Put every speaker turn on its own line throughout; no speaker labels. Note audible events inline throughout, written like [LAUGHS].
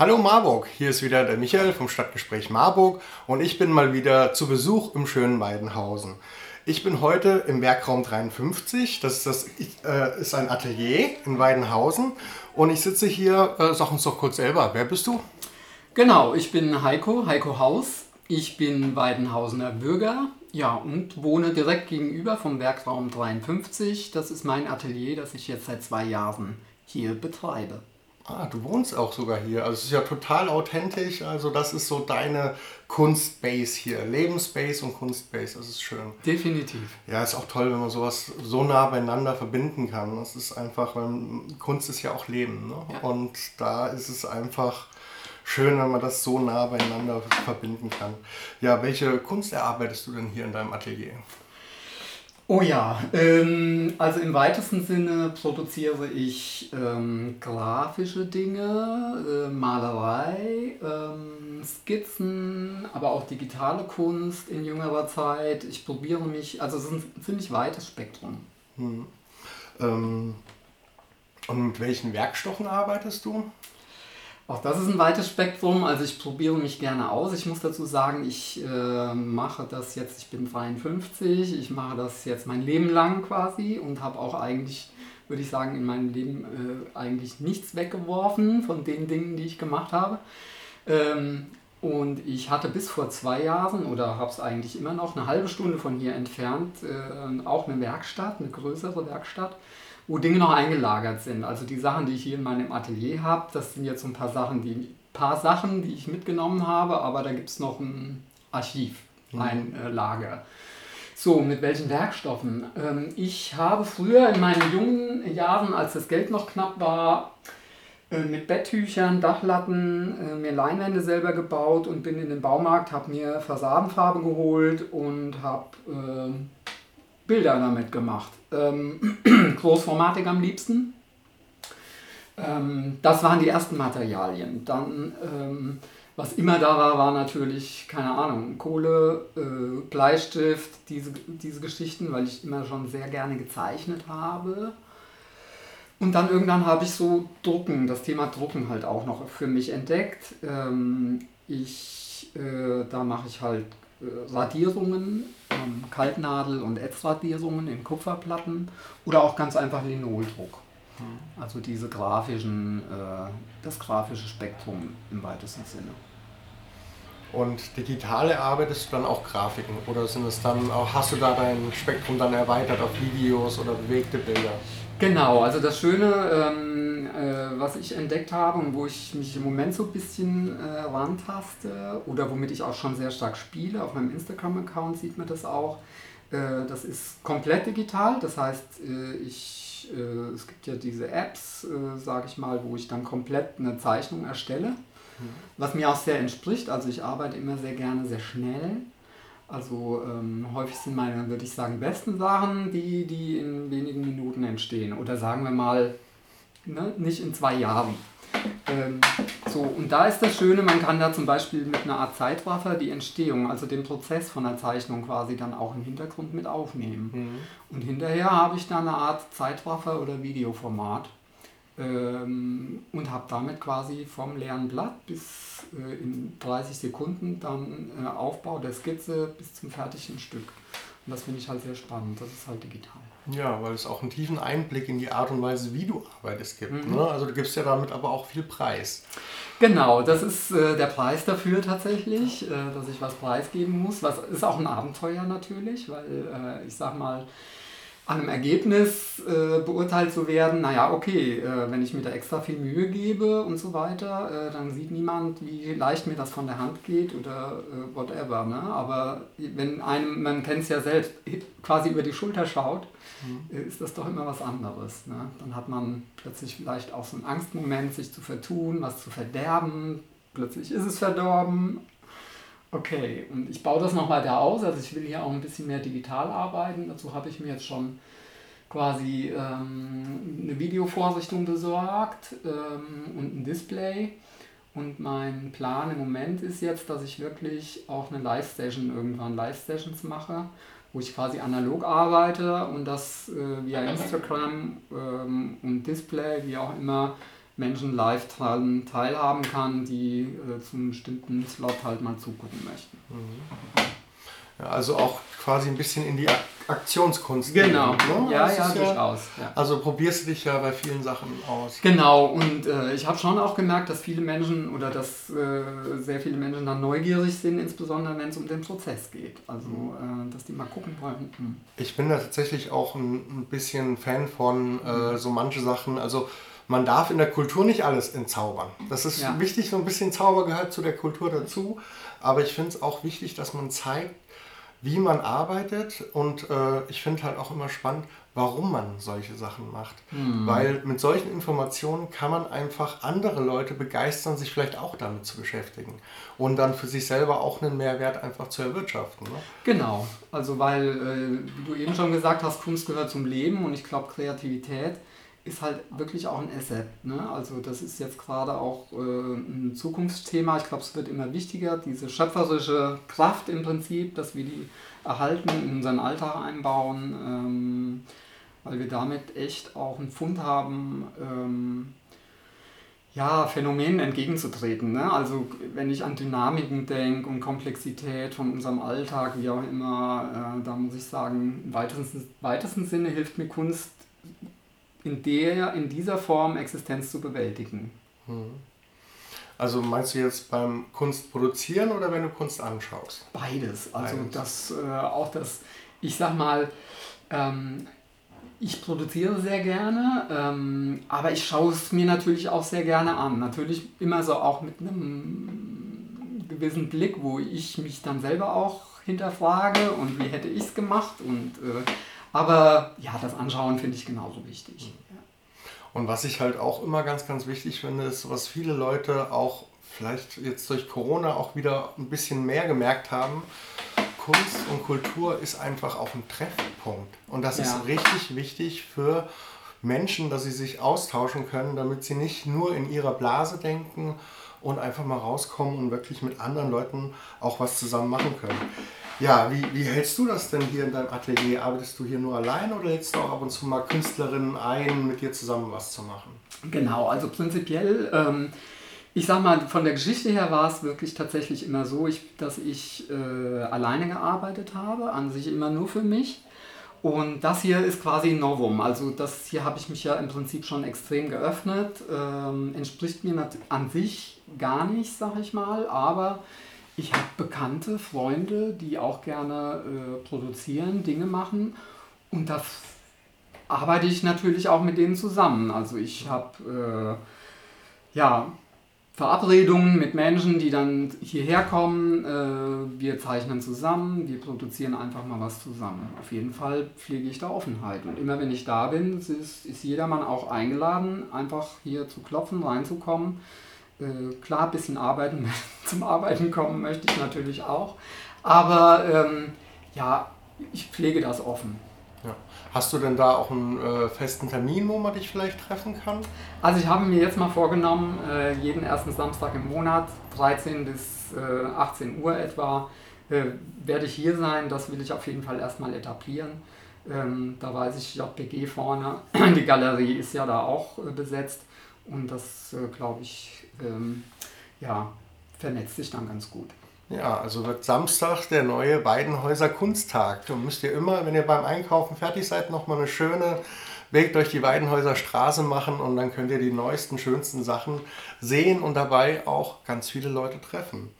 Hallo Marburg, hier ist wieder der Michael vom Stadtgespräch Marburg und ich bin mal wieder zu Besuch im schönen Weidenhausen. Ich bin heute im Werkraum 53, das ist, das, äh, ist ein Atelier in Weidenhausen und ich sitze hier, äh, sag uns doch kurz selber, wer bist du?
Genau, ich bin Heiko, Heiko Haus. Ich bin Weidenhausener Bürger, ja, und wohne direkt gegenüber vom Werkraum 53. Das ist mein Atelier, das ich jetzt seit zwei Jahren hier betreibe.
Ah, du wohnst auch sogar hier. Also es ist ja total authentisch. Also das ist so deine Kunstbase hier. Lebensspace und Kunstbase. Das ist schön.
Definitiv.
Ja, ist auch toll, wenn man sowas so nah beieinander verbinden kann. Das ist einfach, weil Kunst ist ja auch Leben. Ne? Ja. Und da ist es einfach schön, wenn man das so nah beieinander verbinden kann. Ja, welche Kunst erarbeitest du denn hier in deinem Atelier?
Oh ja, ähm, also im weitesten Sinne produziere ich ähm, grafische Dinge, äh, Malerei, ähm, Skizzen, aber auch digitale Kunst in jüngerer Zeit. Ich probiere mich, also es ist ein ziemlich weites Spektrum. Hm.
Ähm, und mit welchen Werkstoffen arbeitest du?
Auch das ist ein weites Spektrum. Also ich probiere mich gerne aus. Ich muss dazu sagen, ich äh, mache das jetzt, ich bin 52, ich mache das jetzt mein Leben lang quasi und habe auch eigentlich, würde ich sagen, in meinem Leben äh, eigentlich nichts weggeworfen von den Dingen, die ich gemacht habe. Ähm, und ich hatte bis vor zwei Jahren oder habe es eigentlich immer noch eine halbe Stunde von hier entfernt äh, auch eine Werkstatt, eine größere Werkstatt wo Dinge noch eingelagert sind. Also die Sachen, die ich hier in meinem Atelier habe, das sind jetzt so ein paar Sachen, die paar Sachen, die ich mitgenommen habe, aber da gibt es noch ein Archiv, mhm. ein äh, Lager. So, mit welchen Werkstoffen? Ähm, ich habe früher in meinen jungen Jahren, als das Geld noch knapp war, äh, mit Betttüchern, Dachlatten, äh, mir Leinwände selber gebaut und bin in den Baumarkt, habe mir Fassadenfarbe geholt und habe äh, Bilder damit gemacht. Ähm, [CLEARS THROAT] Großformatik am liebsten. Ähm, das waren die ersten Materialien. Dann, ähm, was immer da war, war natürlich, keine Ahnung, Kohle, äh, Bleistift, diese, diese Geschichten, weil ich immer schon sehr gerne gezeichnet habe. Und dann irgendwann habe ich so Drucken, das Thema Drucken halt auch noch für mich entdeckt. Ähm, ich, äh, da mache ich halt Radierungen, ähm, Kaltnadel- und Ätzradierungen in Kupferplatten oder auch ganz einfach Linoldruck. Mhm. Also diese grafischen, äh, das grafische Spektrum im weitesten Sinne.
Und digitale arbeitest du dann auch Grafiken oder sind es dann auch, hast du da dein Spektrum dann erweitert auf Videos oder bewegte Bilder?
Genau, also das Schöne, ähm, äh, was ich entdeckt habe und wo ich mich im Moment so ein bisschen äh, rantaste oder womit ich auch schon sehr stark spiele, auf meinem Instagram-Account sieht man das auch, äh, das ist komplett digital, das heißt, äh, ich, äh, es gibt ja diese Apps, äh, sage ich mal, wo ich dann komplett eine Zeichnung erstelle, mhm. was mir auch sehr entspricht, also ich arbeite immer sehr gerne sehr schnell also ähm, häufig sind meine, würde ich sagen, besten Sachen, die, die in wenigen Minuten entstehen. Oder sagen wir mal, ne, nicht in zwei Jahren. Ähm, so, und da ist das Schöne, man kann da zum Beispiel mit einer Art Zeitwaffer die Entstehung, also den Prozess von der Zeichnung quasi dann auch im Hintergrund mit aufnehmen. Mhm. Und hinterher habe ich dann eine Art Zeitwaffer oder Videoformat ähm, und habe damit quasi vom leeren Blatt bis äh, in 30 Sekunden dann äh, Aufbau der Skizze bis zum fertigen Stück. Und das finde ich halt sehr spannend. Das ist halt digital.
Ja, weil es auch einen tiefen Einblick in die Art und Weise, wie du arbeitest, gibt. Mhm. Ne? Also du gibst ja damit aber auch viel Preis.
Genau, das ist äh, der Preis dafür tatsächlich, äh, dass ich was preisgeben muss. Was ist auch ein Abenteuer natürlich, weil äh, ich sag mal, an einem Ergebnis äh, beurteilt zu werden, naja, okay, äh, wenn ich mir da extra viel Mühe gebe und so weiter, äh, dann sieht niemand, wie leicht mir das von der Hand geht oder äh, whatever. Ne? Aber wenn einem, man kennt es ja selbst, quasi über die Schulter schaut, mhm. Äh, ist das doch immer was anderes. Ne? Dann hat man plötzlich vielleicht auch so einen Angstmoment, sich zu vertun, was zu verderben. Plötzlich ist es verdorben, Okay, und ich baue das noch weiter aus. Also ich will hier auch ein bisschen mehr digital arbeiten. Dazu habe ich mir jetzt schon quasi ähm, eine Videovorsichtung besorgt ähm, und ein Display. Und mein Plan im Moment ist jetzt, dass ich wirklich auch eine Live-Session irgendwann Live-Sessions mache, wo ich quasi analog arbeite und das äh, via Instagram ähm, und Display, wie auch immer, Menschen live teilhaben kann, die äh, zum bestimmten Slot halt mal zugucken möchten. Mhm.
Ja, also auch quasi ein bisschen in die Aktionskunst.
Genau, ne? ja, ja, durchaus. Ja.
Also probierst du dich ja bei vielen Sachen aus.
Genau, und äh, ich habe schon auch gemerkt, dass viele Menschen oder dass äh, sehr viele Menschen dann neugierig sind, insbesondere wenn es um den Prozess geht. Also, äh, dass die mal gucken wollen. Hm.
Ich bin da tatsächlich auch ein, ein bisschen Fan von äh, so manche Sachen. Also, man darf in der Kultur nicht alles entzaubern. Das ist ja. wichtig, so ein bisschen Zauber gehört zu der Kultur dazu. Aber ich finde es auch wichtig, dass man zeigt, wie man arbeitet und äh, ich finde halt auch immer spannend, warum man solche Sachen macht. Mhm. Weil mit solchen Informationen kann man einfach andere Leute begeistern, sich vielleicht auch damit zu beschäftigen und dann für sich selber auch einen Mehrwert einfach zu erwirtschaften. Ne?
Genau, also weil, äh, wie du eben schon gesagt hast, Kunst gehört zum Leben und ich glaube Kreativität ist halt wirklich auch ein Asset. Ne? Also das ist jetzt gerade auch äh, ein Zukunftsthema. Ich glaube, es wird immer wichtiger, diese schöpferische Kraft im Prinzip, dass wir die erhalten, in unseren Alltag einbauen, ähm, weil wir damit echt auch einen Fund haben, ähm, ja, Phänomenen entgegenzutreten. Ne? Also wenn ich an Dynamiken denke und Komplexität von unserem Alltag, wie auch immer, äh, da muss ich sagen, im weitesten, weitesten Sinne hilft mir Kunst in, der, in dieser Form Existenz zu bewältigen. Hm.
Also meinst du jetzt beim Kunst produzieren oder wenn du Kunst anschaust?
Beides. Also Beides. das äh, auch das, ich sag mal, ähm, ich produziere sehr gerne, ähm, aber ich schaue es mir natürlich auch sehr gerne an. Natürlich immer so auch mit einem gewissen Blick, wo ich mich dann selber auch hinterfrage und wie hätte ich es gemacht und äh, aber ja, das Anschauen finde ich genauso wichtig. Ja.
Und was ich halt auch immer ganz, ganz wichtig finde, ist, was viele Leute auch vielleicht jetzt durch Corona auch wieder ein bisschen mehr gemerkt haben, Kunst und Kultur ist einfach auch ein Treffpunkt. Und das ja. ist richtig wichtig für Menschen, dass sie sich austauschen können, damit sie nicht nur in ihrer Blase denken und einfach mal rauskommen und wirklich mit anderen Leuten auch was zusammen machen können. Ja, wie, wie hältst du das denn hier in deinem Atelier? Arbeitest du hier nur allein oder lädst du auch ab und zu mal Künstlerinnen ein, mit dir zusammen was zu machen?
Genau, also prinzipiell, ähm, ich sag mal, von der Geschichte her war es wirklich tatsächlich immer so, ich, dass ich äh, alleine gearbeitet habe, an sich immer nur für mich. Und das hier ist quasi ein Novum. Also das hier habe ich mich ja im Prinzip schon extrem geöffnet. Ähm, entspricht mir an sich gar nicht, sag ich mal, aber ich habe Bekannte, Freunde, die auch gerne äh, produzieren, Dinge machen und da arbeite ich natürlich auch mit denen zusammen. Also ich habe äh, ja, Verabredungen mit Menschen, die dann hierher kommen. Äh, wir zeichnen zusammen, wir produzieren einfach mal was zusammen. Auf jeden Fall pflege ich da Offenheit. Und immer wenn ich da bin, ist, ist jedermann auch eingeladen, einfach hier zu klopfen, reinzukommen äh, klar, ein bisschen arbeiten, [LAUGHS] zum Arbeiten kommen möchte ich natürlich auch. Aber ähm, ja, ich pflege das offen.
Ja. Hast du denn da auch einen äh, festen Termin, wo man dich vielleicht treffen kann?
Also ich habe mir jetzt mal vorgenommen, äh, jeden ersten Samstag im Monat, 13 bis äh, 18 Uhr etwa, äh, werde ich hier sein. Das will ich auf jeden Fall erstmal etablieren. Ähm, da weiß ich, JPG vorne, [CLEARS THROAT] die Galerie ist ja da auch äh, besetzt. Und das, äh, glaube ich, ähm, ja, vernetzt sich dann ganz gut.
Ja, also wird Samstag der neue Weidenhäuser Kunsttag. Da müsst ihr immer, wenn ihr beim Einkaufen fertig seid, nochmal eine schöne Weg durch die Weidenhäuser Straße machen und dann könnt ihr die neuesten, schönsten Sachen sehen und dabei auch ganz viele Leute treffen.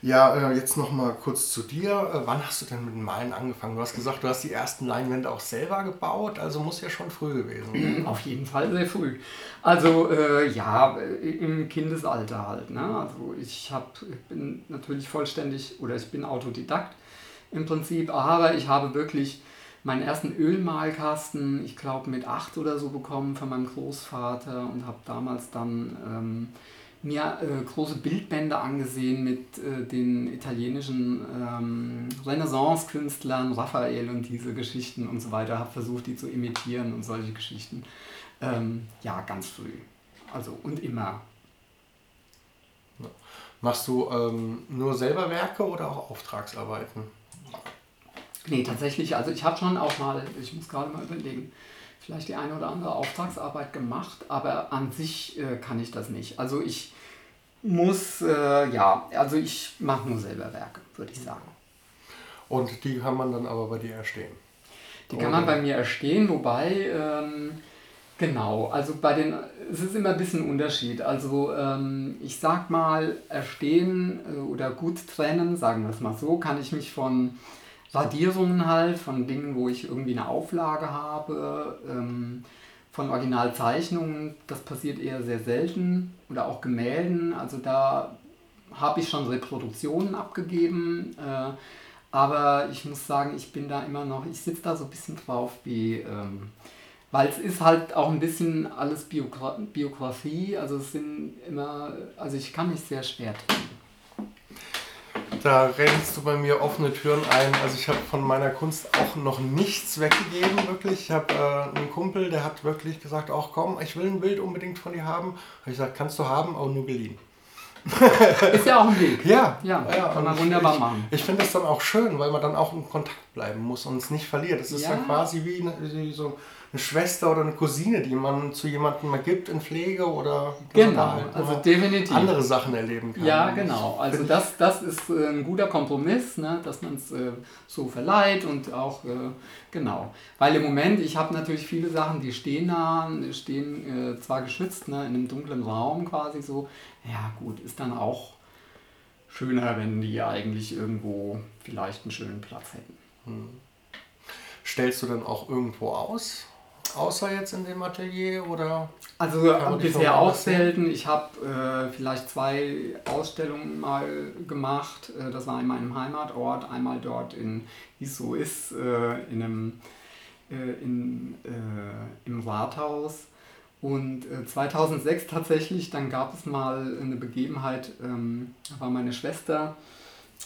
Ja, äh, jetzt noch mal kurz zu dir. Äh, wann hast du denn mit dem Malen angefangen? Du hast gesagt, du hast die ersten Leinwände auch selber gebaut, also muss ja schon früh gewesen sein. [CLEARS THROAT]
Auf jeden Fall sehr früh. Also äh, ja, im Kindesalter halt. Ne? Also ich, hab, ich bin natürlich vollständig oder ich bin Autodidakt im Prinzip, aber ich habe wirklich meinen ersten Ölmalkasten, ich glaube mit acht oder so bekommen von meinem Großvater und habe damals dann... Ähm, mir äh, große Bildbände angesehen mit äh, den italienischen ähm, Renaissance-Künstlern, Raphael und diese Geschichten und so weiter, habe versucht, die zu imitieren und solche Geschichten. Ähm, ja, ganz früh. Also und immer.
Machst du ähm, nur selber Werke oder auch Auftragsarbeiten?
Nee, tatsächlich. Also ich habe schon auch mal, ich muss gerade mal überlegen, vielleicht die eine oder andere Auftragsarbeit gemacht, aber an sich äh, kann ich das nicht. Also ich muss, äh, ja, also ich mache nur selber Werke, würde ich sagen.
Und die kann man dann aber bei dir erstehen?
Die kann man bei mir erstehen, wobei, ähm, genau, also bei den, es ist immer ein bisschen Unterschied. Also ähm, ich sag mal, erstehen äh, oder gut trennen, sagen wir es mal so, kann ich mich von Radierungen halt, von Dingen, wo ich irgendwie eine Auflage habe, ähm, von Originalzeichnungen, das passiert eher sehr selten, oder auch Gemälden, also da habe ich schon Reproduktionen abgegeben, äh, aber ich muss sagen, ich bin da immer noch, ich sitze da so ein bisschen drauf wie, ähm, weil es ist halt auch ein bisschen alles Biogra Biografie, also es sind immer, also ich kann mich sehr schwer tun.
Da rennst du bei mir offene Türen ein. Also ich habe von meiner Kunst auch noch nichts weggegeben, wirklich. Ich habe äh, einen Kumpel, der hat wirklich gesagt, auch komm, ich will ein Bild unbedingt von dir haben. Habe ich gesagt, kannst du haben, aber nur geliehen.
Ist ja auch ein Weg.
Ja,
ja, ja kann man wunderbar
ich,
machen.
Ich finde das dann auch schön, weil man dann auch in Kontakt bleiben muss und es nicht verliert. Das ist ja, ja quasi wie, eine, wie so eine Schwester oder eine Cousine, die man zu jemandem mal gibt in Pflege oder
genau, halt also definitiv
andere Sachen erleben kann.
Ja, genau. Also das, das ist äh, ein guter Kompromiss, ne, dass man es äh, so verleiht und auch äh, genau. Weil im Moment, ich habe natürlich viele Sachen, die stehen da, stehen äh, zwar geschützt, ne, in einem dunklen Raum quasi so. Ja gut, ist dann auch schöner, wenn die eigentlich irgendwo vielleicht einen schönen Platz hätten. Hm.
Stellst du dann auch irgendwo aus? Außer jetzt in dem Atelier oder?
Also bisher auch selten. Ich habe äh, vielleicht zwei Ausstellungen mal gemacht. Äh, das war einmal in meinem Heimatort, einmal dort in, wie es so ist, äh, in einem, äh, in, äh, im Rathaus. Und 2006 äh, tatsächlich, dann gab es mal eine Begebenheit, ähm, da war meine Schwester,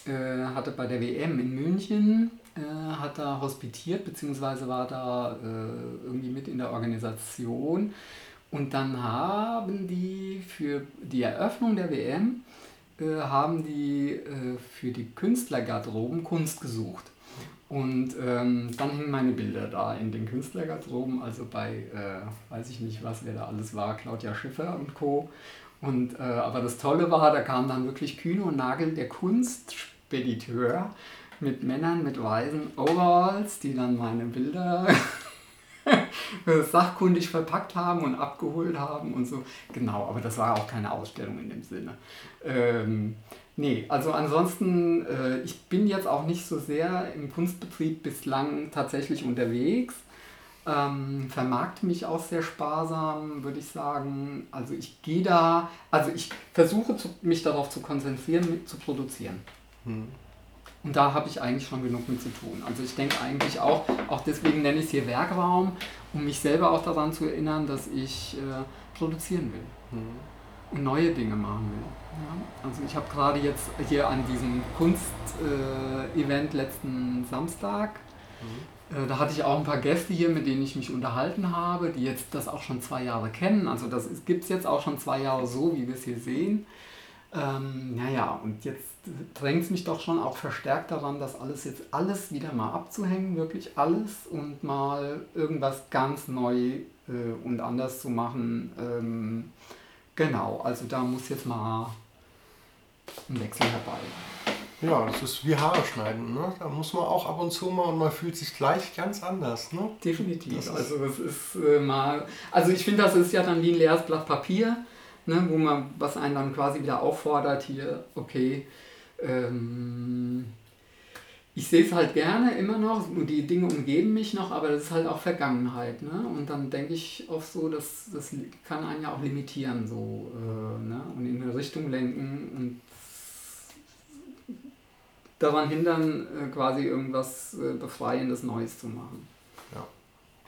hatte bei der WM in München äh, hat da hospitiert, beziehungsweise war da äh, irgendwie mit in der Organisation. Und dann haben die für die Eröffnung der WM, äh, haben die äh, für die Künstlergarderoben Kunst gesucht. Und ähm, dann hingen meine Bilder da in den Künstlergarderoben, also bei, äh, weiß ich nicht was, wer da alles war, Claudia Schiffer und Co. Und, äh, aber das Tolle war, da kam dann wirklich Kühne und Nagel, der Kunstspediteur, mit Männern mit weißen Overalls, die dann meine Bilder [LAUGHS] sachkundig verpackt haben und abgeholt haben und so. Genau, aber das war auch keine Ausstellung in dem Sinne. Ähm, nee, also ansonsten, äh, ich bin jetzt auch nicht so sehr im Kunstbetrieb bislang tatsächlich unterwegs. Ähm, vermarkte mich auch sehr sparsam, würde ich sagen. Also ich gehe da, also ich versuche zu, mich darauf zu konzentrieren, mit zu produzieren. Hm. Und da habe ich eigentlich schon genug mit zu tun. Also ich denke eigentlich auch, auch deswegen nenne ich es hier Werkraum, um mich selber auch daran zu erinnern, dass ich äh, produzieren will mhm. und neue Dinge machen will. Ja? Also ich habe gerade jetzt hier an diesem Kunst-Event äh, letzten Samstag, mhm. Äh, da hatte ich auch ein paar Gäste hier, mit denen ich mich unterhalten habe, die jetzt das auch schon zwei Jahre kennen. Also das gibt es jetzt auch schon zwei Jahre so, wie wir es hier sehen. Ähm, naja, und jetzt drängt es mich doch schon auch verstärkt daran, das alles jetzt alles wieder mal abzuhängen, wirklich alles und mal irgendwas ganz neu äh, und anders zu machen. Ähm, genau, also da muss jetzt mal ein Wechsel herbei.
Ja, das ist wie Haare schneiden. Ne? Da muss man auch ab und zu mal und man fühlt sich gleich ganz anders. Ne?
Definitiv. Das also das ist äh, mal. Also ich finde, das ist ja dann wie ein leeres Blatt Papier ne, wo man, was einen dann quasi wieder auffordert, hier, okay, ähm, ich sehe es halt gerne immer noch, und die Dinge umgeben mich noch, aber das ist halt auch Vergangenheit. Ne? Und dann denke ich oft so, dass das kann einen ja auch limitieren so, äh, ne? und in eine Richtung lenken und daran hindern, äh, quasi irgendwas äh, Befreiendes Neues zu machen.
Ja,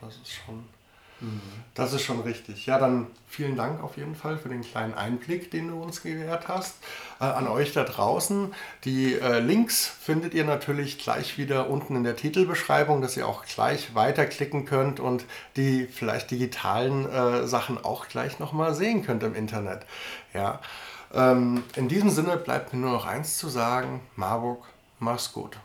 das ist schon das ist schon richtig. Ja, dann vielen Dank auf jeden Fall für den kleinen Einblick, den du uns gewährt hast. Äh, an euch da draußen. Die äh, Links findet ihr natürlich gleich wieder unten in der Titelbeschreibung, dass ihr auch gleich weiterklicken könnt und die vielleicht digitalen äh, Sachen auch gleich nochmal sehen könnt im Internet. Ja. Ähm, in diesem Sinne bleibt mir nur noch eins zu sagen. Marburg, mach's gut.